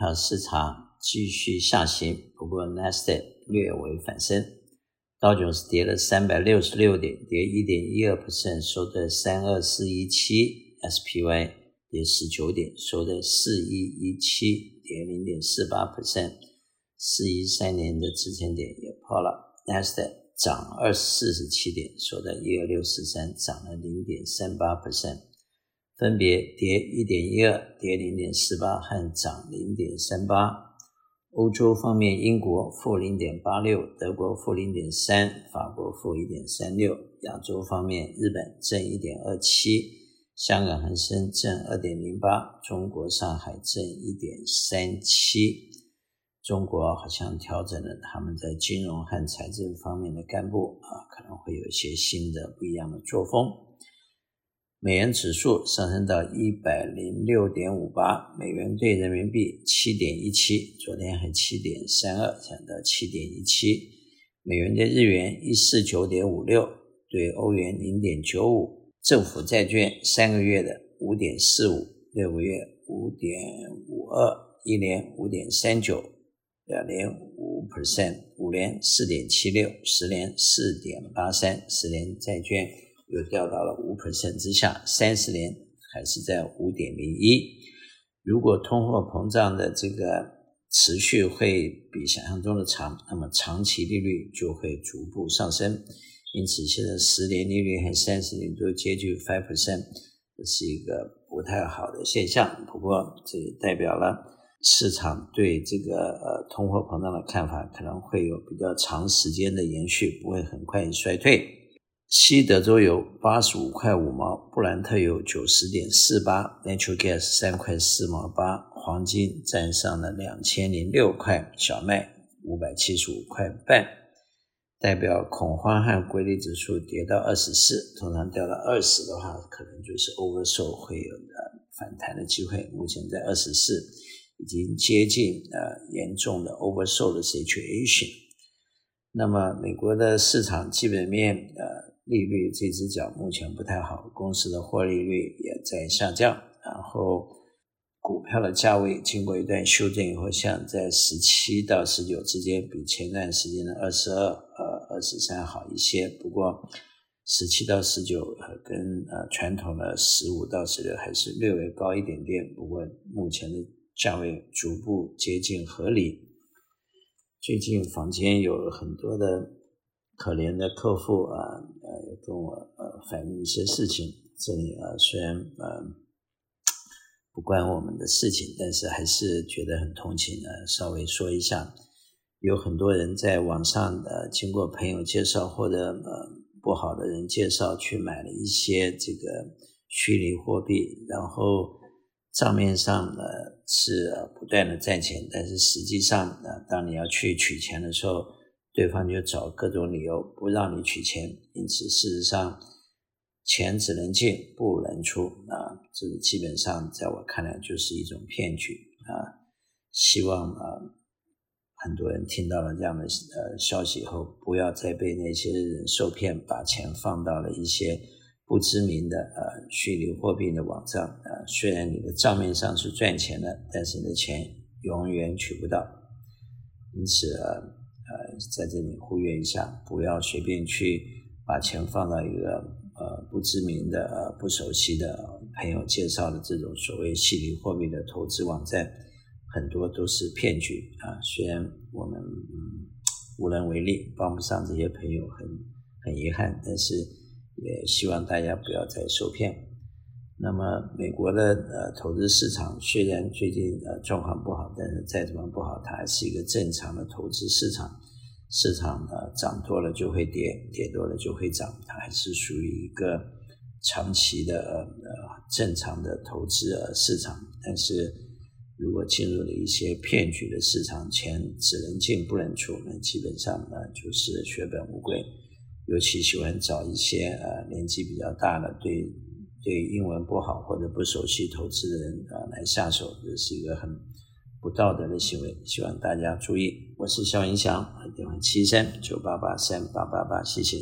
票市场继续下行，不过纳斯达克略微反升，道琼斯跌了三百六十六点，跌一点一二 percent，收在三二四一七，SPY 跌十九点，收在四一一七，跌零点四八。percent，四一三年的支撑点也破了，纳斯达克涨二四十七点，收在一二六四三，涨了零点三八。percent。分别跌一点一二，跌零点四八和涨零点三八。欧洲方面，英国负零点八六，德国负零点三，法国负一点三六。亚洲方面，日本正一点二七，香港恒生正二点零八，中国上海正一点三七。中国好像调整了他们在金融和财政方面的干部啊，可能会有一些新的不一样的作风。美元指数上升到一百零六点五八，美元兑人民币七点一七，昨天还七点三二，涨到七点一七。美元兑日元一四九点五六，兑欧元零点九五。政府债券三个月的五点四五，六个月五点五二，一年五点三九，两年五 percent，五年四点七六，十年四点八三，十年债券。又掉到了五 percent 之下，三十年还是在五点零一。如果通货膨胀的这个持续会比想象中的长，那么长期利率就会逐步上升。因此，现在十年利率和三十年都接近 five percent，这是一个不太好的现象。不过，这也代表了市场对这个呃通货膨胀的看法可能会有比较长时间的延续，不会很快衰退。西德州油八十五块五毛，布兰特油九十点四八，Natural Gas 三块四毛八，黄金站上了两千零六块，小麦五百七十五块半，代表恐慌和规律指数跌到二十四，通常掉到二十的话，可能就是 oversold 会有的反弹的机会。目前在二十四，已经接近呃严重的 oversold 的 situation。那么美国的市场基本面呃。利率这只脚目前不太好，公司的获利率也在下降，然后股票的价位经过一段修正以后，像在十七到十九之间，比前段时间的二十二、呃二十三好一些。不过十七到十九跟呃传统的十五到十六还是略微高一点点，不过目前的价位逐步接近合理。最近房间有很多的。可怜的客户啊，呃，跟我呃反映一些事情。这里啊，虽然呃不关我们的事情，但是还是觉得很同情呢。稍微说一下，有很多人在网上呃，经过朋友介绍或者呃不好的人介绍，去买了一些这个虚拟货币，然后账面上呢是不断的赚钱，但是实际上呢，当你要去取钱的时候，对方就找各种理由不让你取钱，因此事实上钱只能进不能出啊，这个基本上在我看来就是一种骗局啊。希望啊很多人听到了这样的呃消息以后，不要再被那些人受骗，把钱放到了一些不知名的呃虚拟货币的网站啊。虽然你的账面上是赚钱的，但是你的钱永远取不到，因此啊。在这里呼吁一下，不要随便去把钱放到一个呃不知名的、呃不熟悉的朋友介绍的这种所谓虚拟货币的投资网站，很多都是骗局啊。虽然我们嗯无能为力，帮不上这些朋友很，很很遗憾，但是也希望大家不要再受骗。那么，美国的呃投资市场虽然最近呃状况不好，但是再怎么不好，它还是一个正常的投资市场。市场呢涨多了就会跌，跌多了就会涨，它还是属于一个长期的呃正常的投资呃市场。但是如果进入了一些骗局的市场，钱只能进不能出，那基本上呢就是血本无归。尤其喜欢找一些呃年纪比较大的对。对英文不好或者不熟悉投资人啊来下手，这是一个很不道德的行为，希望大家注意。我是肖云祥，七三九八八三八八八，谢谢。